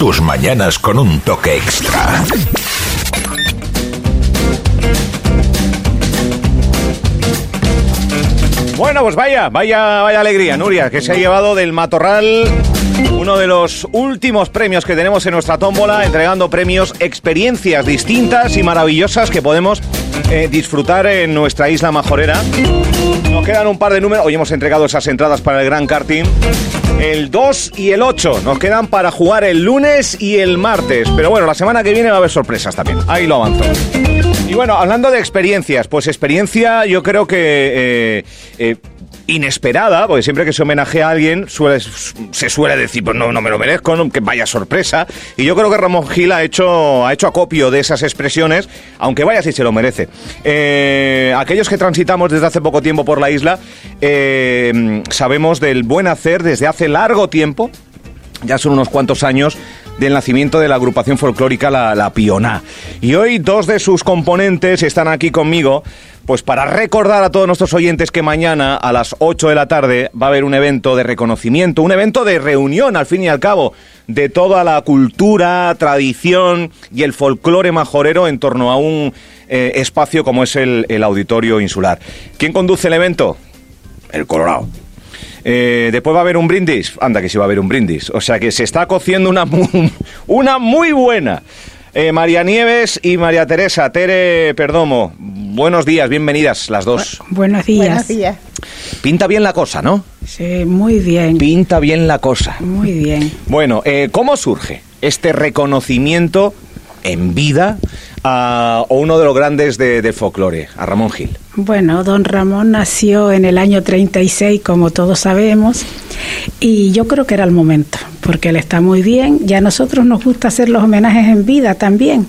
tus mañanas con un toque extra. Bueno, pues vaya, vaya, vaya alegría, Nuria, que se ha llevado del matorral uno de los últimos premios que tenemos en nuestra tómbola, entregando premios, experiencias distintas y maravillosas que podemos eh, disfrutar en nuestra isla majorera. Nos quedan un par de números. Hoy hemos entregado esas entradas para el Gran Karting. El 2 y el 8 nos quedan para jugar el lunes y el martes. Pero bueno, la semana que viene va a haber sorpresas también. Ahí lo avanzo. Y bueno, hablando de experiencias, pues experiencia yo creo que eh, eh, inesperada, porque siempre que se homenajea a alguien suele, se suele decir, pues no, no me lo merezco, que vaya sorpresa. Y yo creo que Ramón Gil ha hecho, ha hecho acopio de esas expresiones, aunque vaya si se lo merece. Eh, aquellos que transitamos desde hace poco tiempo por la isla, eh, sabemos del buen hacer desde hace largo tiempo, ya son unos cuantos años, del nacimiento de la agrupación folclórica La, la Pioná. Y hoy dos de sus componentes están aquí conmigo pues para recordar a todos nuestros oyentes que mañana a las 8 de la tarde va a haber un evento de reconocimiento, un evento de reunión al fin y al cabo de toda la cultura, tradición y el folclore majorero en torno a un eh, espacio como es el, Auditorio Insular. ¿Quién conduce el evento? El Colorado. Eh, después va a haber un brindis. Anda, que sí va a haber un brindis. O sea que se está cociendo una, una muy buena. Eh, María Nieves y María Teresa, Tere Perdomo, buenos días, bienvenidas las dos. buenos días. Buenos días. Pinta bien la cosa, ¿no? Sí, muy bien. Pinta bien la cosa. Muy bien. Bueno, eh, ¿cómo surge este reconocimiento en vida a, uno de los grandes de, de folclore, a Ramón Gil? Bueno, don Ramón nació en el año 36, como todos sabemos, y yo creo que era el momento, porque él está muy bien. Ya a nosotros nos gusta hacer los homenajes en vida también.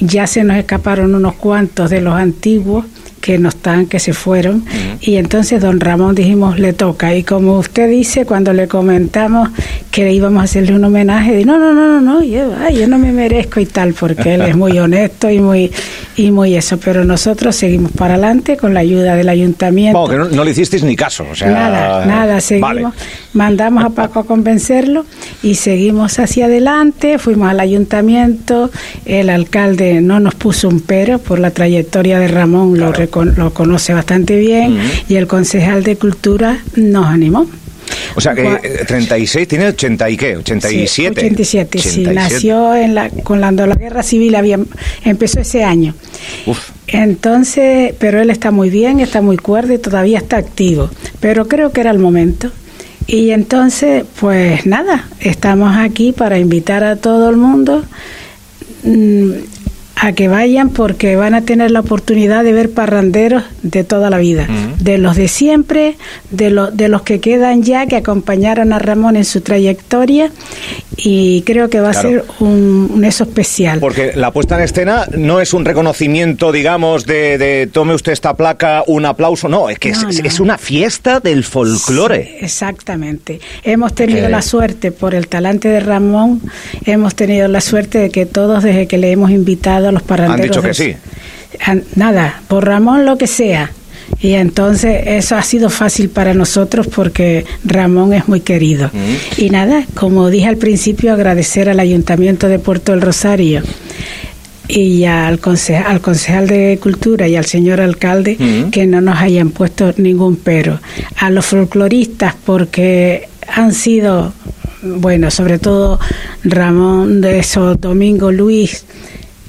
Ya se nos escaparon unos cuantos de los antiguos que no están, que se fueron. Y entonces don Ramón dijimos, le toca. Y como usted dice, cuando le comentamos que íbamos a hacerle un homenaje, no, no, no, no, no, yo, yo no me merezco y tal, porque él es muy honesto y muy y muy eso. Pero nosotros seguimos para adelante con la ayuda del ayuntamiento. que no, le hicisteis ni caso. O sea, nada, nada, seguimos. Mandamos a Paco a convencerlo y seguimos hacia adelante. Fuimos al ayuntamiento. El alcalde no nos puso un pero por la trayectoria de Ramón, lo, lo conoce bastante bien. Y el concejal de Cultura nos animó. O sea que 36 eh, tiene 80 y qué, 87. 87, sí, nació en la, cuando la guerra civil había, empezó ese año. Uf. Entonces, pero él está muy bien, está muy cuerdo y todavía está activo. Pero creo que era el momento. Y entonces, pues nada, estamos aquí para invitar a todo el mundo. A que vayan porque van a tener la oportunidad de ver parranderos de toda la vida, de los de siempre, de, los de los que quedan ya, que acompañaron a Ramón en su trayectoria y creo que va a ser un, eso especial. Porque la puesta en escena no es un reconocimiento, digamos, de, tome usted esta placa, un aplauso, no, es que es, una fiesta del folclore. exactamente. Hemos tenido la suerte, por el talante de Ramón, hemos tenido la suerte de que todos desde que le hemos invitado los parranderos... Han dicho que sí. Nada, por Ramón lo que sea y entonces eso ha sido fácil para nosotros porque Ramón es muy querido. Mm. Y nada, como dije al principio, agradecer al Ayuntamiento de Puerto del Rosario y al, concejal, al concejal de Cultura y al señor alcalde mm. que no nos hayan puesto ningún pero. A los folcloristas porque han sido, bueno, sobre todo Ramón de eso, Domingo Luis,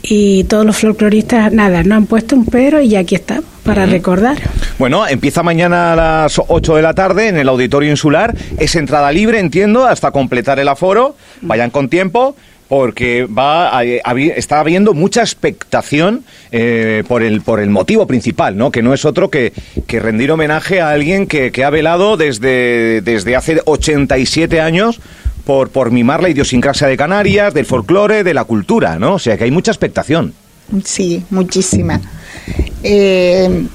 y todos los folcloristas, nada, no han puesto un pero y aquí estamos para recordar. Bueno, empieza mañana a las 8 de la tarde en el Auditorio Insular. Es entrada libre, entiendo, hasta completar el aforo. Vayan con tiempo porque va está habiendo mucha expectación eh, por el por el motivo principal, ¿no? Que no es otro que, que rendir homenaje a alguien que, que ha velado desde, desde hace 87 años por, por mimar la idiosincrasia de Canarias, del folclore, de la cultura, ¿no? O sea que hay mucha expectación. Sí, muchísima. Eh,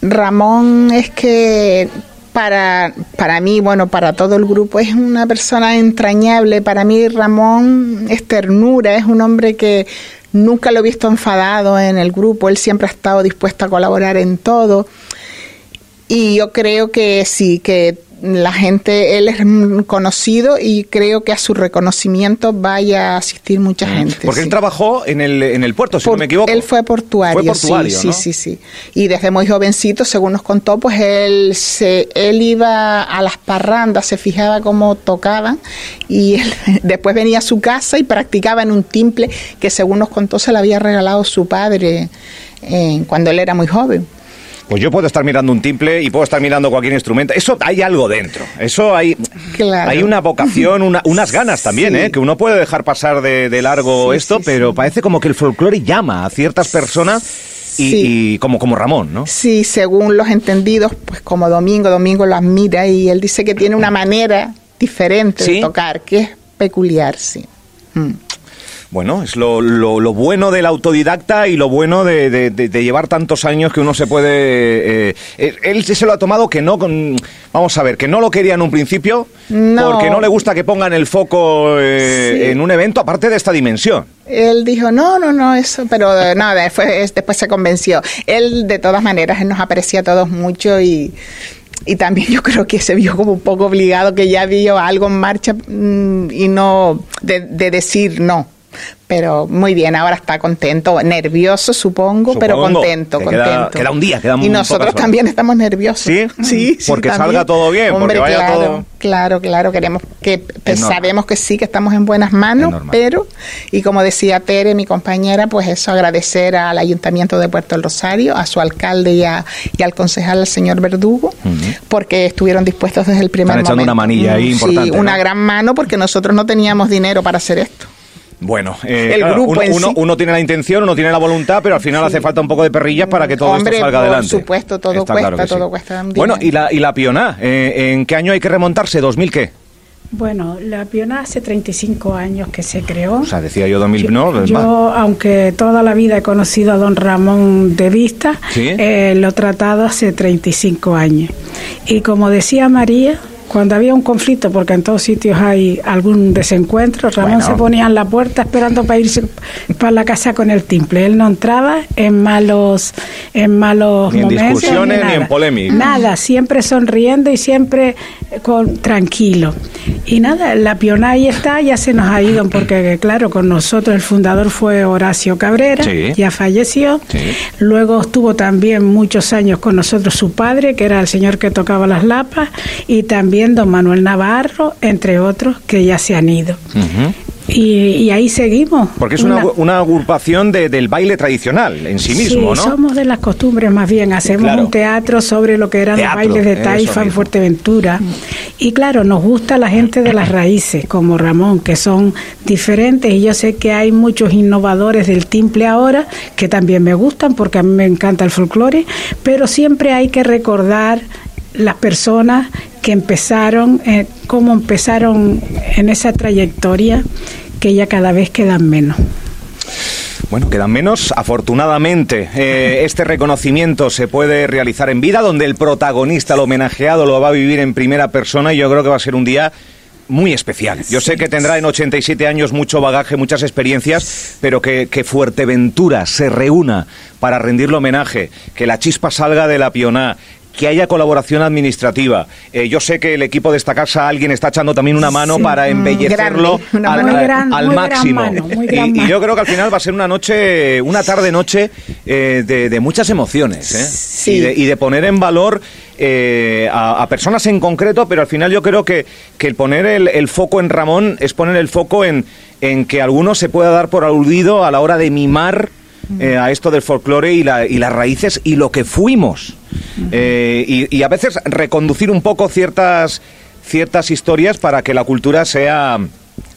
Ramón es que para, para mí, bueno, para todo el grupo, es una persona entrañable. Para mí Ramón es ternura, es un hombre que nunca lo he visto enfadado en el grupo, él siempre ha estado dispuesto a colaborar en todo. Y yo creo que sí, que la gente, él es conocido y creo que a su reconocimiento vaya a asistir mucha Mm. gente. Porque él trabajó en el, en el puerto, si Por- no me equivoco. Él fue portuario, Fue portuario, sí, ¿no? sí, sí, sí. Y desde muy jovencito, según nos contó, pues él se, él iba a las parrandas, se fijaba cómo tocaban y él después venía a su casa y practicaba en un timple que según nos contó se le había regalado su padre eh, cuando él era muy joven. Pues yo puedo estar mirando un timple y puedo estar mirando cualquier instrumento. Eso hay algo dentro. Eso hay, Claro. hay una vocación, una- unas ganas también, Sí. ¿eh? Que uno puede dejar pasar de, de largo Sí, esto, sí, pero parece como que el folclore llama a ciertas personas y, Sí. y como, como Ramón, ¿no? Sí, según los entendidos, pues como Domingo, Domingo lo admira y él dice que tiene una manera diferente ¿Sí? de tocar, que es peculiar, sí. Mm. Bueno, es lo, lo- lo bueno del autodidacta y lo bueno de, de- de- de llevar tantos años que uno se puede... eh, eh, él se lo ha tomado que no... con- vamos a ver, que no lo quería en un principio No. porque no le gusta que pongan el foco eh, Sí. en un evento aparte de esta dimensión. Él dijo, no, no, no, eso, pero eh, no, después, después se convenció. Él, de todas maneras, él nos aprecia a todos mucho y, y también yo creo que se vio como un poco obligado, que ya vio algo en marcha mm, y no, de, de decir no. Pero muy bien, ahora está contento, nervioso supongo, pero contento, Que queda- contento. queda un día, quedan Y nosotros también estamos nerviosos. ¿Sí? Sí, sí, Porque también. salga todo bien, porque Hombre, vaya claro, todo- Claro, claro, queremos que pues, sabemos que sí, que estamos en buenas manos, pero y como decía Tere, mi compañera, pues eso, agradecer al Ayuntamiento de Puerto del Rosario, a su alcalde y, a- y al concejal, el señor Verdugo, porque estuvieron dispuestos desde el primer Están echando momento. una manilla ahí Mm, importante, Sí, una ¿no? gran mano porque nosotros no teníamos dinero para hacer esto. Bueno, eh, El claro, grupo uno, en uno- sí. uno tiene la intención, uno tiene la voluntad, pero al final hace falta un poco de perrillas para que todo Hombre, esto salga por adelante. supuesto, todo Está cuesta, claro que sí. todo cuesta un Bueno, y la, y la pioná, eh, ¿en qué año hay que remontarse? ¿2000 qué? Bueno, la Piona hace 35 años que se creó. O sea, decía yo 2000, no, Yo, aunque toda la vida he conocido a don Ramón de vista, Sí. eh, lo he tratado hace 35 años. Y como decía María, cuando había un conflicto, porque en todos sitios hay algún desencuentro, Ramón Bueno. se ponía en la puerta esperando para irse para la casa con el timple. Él no entraba en malos, en malos Ni en momentos. discusiones, ni nada. en polémica. Nada, siempre sonriendo y siempre con, tranquilo. Y nada, la piona ahí está, ya se nos ha ido, porque claro, con nosotros el fundador fue Horacio Cabrera, Sí. ya falleció. Sí. Luego estuvo también muchos años con nosotros su padre, que era el señor que tocaba las lapas, y también don Manuel Navarro, entre otros, que ya se han ido. Y, y ahí seguimos. Porque es una, una agrupación de- del baile tradicional en sí mismo, Sí, ¿no? somos de las costumbres más bien. Hacemos Claro. un teatro sobre lo que eran Teatro, los bailes de Taifa en. Fuerteventura. Y claro, nos gusta la gente de las raíces, como Ramón, que son diferentes. Y yo sé que hay muchos innovadores del timple ahora, que también me gustan, porque a mí me encanta el folclore. Pero siempre hay que recordar las personas que empezaron, eh, cómo empezaron en esa trayectoria, que ya cada vez quedan menos. Bueno, quedan menos. Afortunadamente, eh, este reconocimiento se puede realizar en vida, donde el protagonista, el homenajeado, lo va a vivir en primera persona y yo creo que va a ser un día muy especial. Yo sé que tendrá en 87 años mucho bagaje, muchas experiencias, pero que, que Fuerteventura se reúna para rendirle homenaje, que la chispa salga de la pioná, que haya colaboración administrativa. Eh, yo sé que el equipo de esta casa, alguien está echando también una mano Sí. para embellecerlo grande, una al, mano al- gran- al muy gran máximo. mano, muy Y- gran y, mano. yo creo que al final va a ser una noche, una tarde-noche eh, de, de muchas emociones. ¿eh? Sí. Y, de, y de poner en valor a, a personas en concreto, pero al final yo creo que, que el poner el, el foco en Ramón es poner el foco en, en que alguno se pueda dar por aludido a la hora de mimar eh, a esto del folclore y, la- y las raíces y lo que fuimos. Eh, y, y a veces reconducir un poco ciertas, ciertas historias para que la cultura sea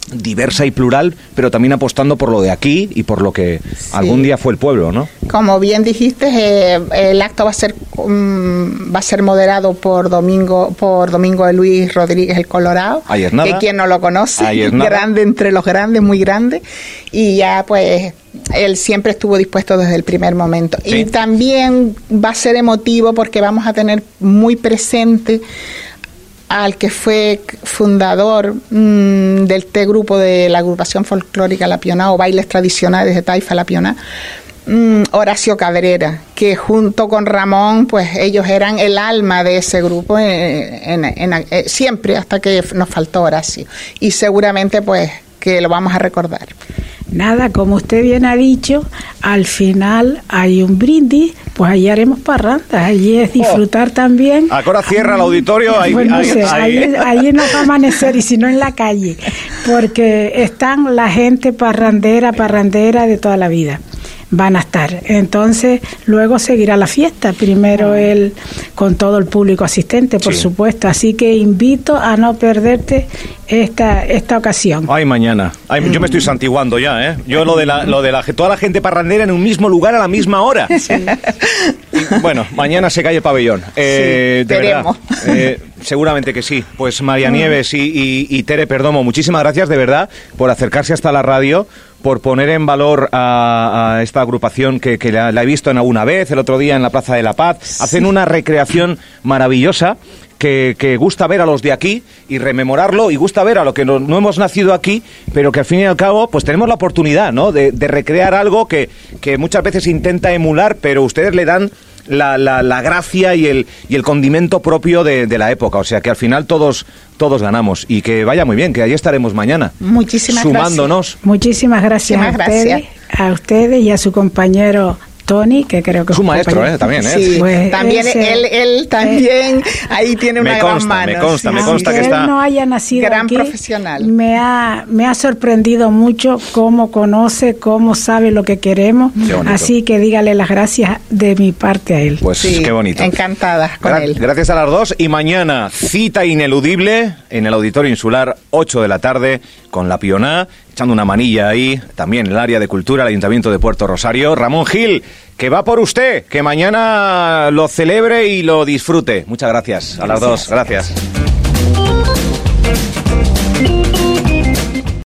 diversa y plural, pero también apostando por lo de aquí y por lo que algún día fue el pueblo, ¿no? Como bien dijiste, eh, el acto va a ser mm, va a ser moderado por Domingo por Domingo de Luis Rodríguez el Colorado, es nada. que quien no lo conoce, grande entre los grandes, muy grande, y ya pues él siempre estuvo dispuesto desde el primer momento. Sí. Y también va a ser emotivo porque vamos a tener muy presente al que fue fundador mm, del T grupo de la agrupación folclórica La Pioná o bailes tradicionales de Taifa La Pioná, mm, Horacio Cabrera, que junto con Ramón, pues ellos eran el alma de ese grupo en, eh, siempre hasta que nos faltó Horacio. Y seguramente pues que lo vamos a recordar. Nada, como usted bien ha dicho, al final hay un brindis, pues allí haremos parrandas, allí es disfrutar también. Ahora cierra el auditorio, ahí, pues no sé, allí, no va a amanecer y si no en la calle, porque están la gente parrandera, parrandera de toda la vida van a estar. Entonces, luego seguirá la fiesta, primero el con todo el público asistente, por supuesto. Así que invito a no perderte esta esta ocasión. Ay, mañana. yo me estoy santiguando ya, ¿eh? Yo lo de la lo de la toda la gente parrandera en un mismo lugar a la misma hora. bueno, mañana se cae el pabellón. Eh, de verdad. Eh, seguramente que sí. Pues María Nieves y, y Tere Perdomo, muchísimas gracias de verdad por acercarse hasta la radio por poner en valor a, esta agrupación que, la, he visto en alguna vez, el otro día en la Plaza de la Paz. Hacen una recreación maravillosa. Que, gusta ver a los de aquí y rememorarlo y gusta ver a lo que no, hemos nacido aquí, pero que al fin y al cabo pues tenemos la oportunidad ¿no? de, recrear algo que, que muchas veces intenta emular, pero ustedes le dan la, la, la, gracia y el, y el condimento propio de, de, la época. O sea que al final todos, todos ganamos. Y que vaya muy bien, que allí estaremos mañana. Muchísimas sumándonos. Muchísimas gracias, a, ustedes, a ustedes y a su compañero Tony, que creo que es un maestro, ¿eh? También, ¿eh? Sí, pues también él, él también ahí tiene una gran mano. Me consta, me consta que está. Él no haya nacido gran profesional. Me ha, me ha sorprendido mucho cómo conoce, cómo sabe lo que queremos. Así que dígale las gracias de mi parte a él. Pues qué bonito. Encantada con él. Gracias a las dos. Y mañana, cita ineludible en el Auditorio Insular, 8 de la tarde, con la Pioná echando una manilla ahí, también en el área de cultura, el Ayuntamiento de Puerto Rosario. Ramón Gil, que va por usted, que mañana lo celebre y lo disfrute. Muchas gracias a las dos, gracias.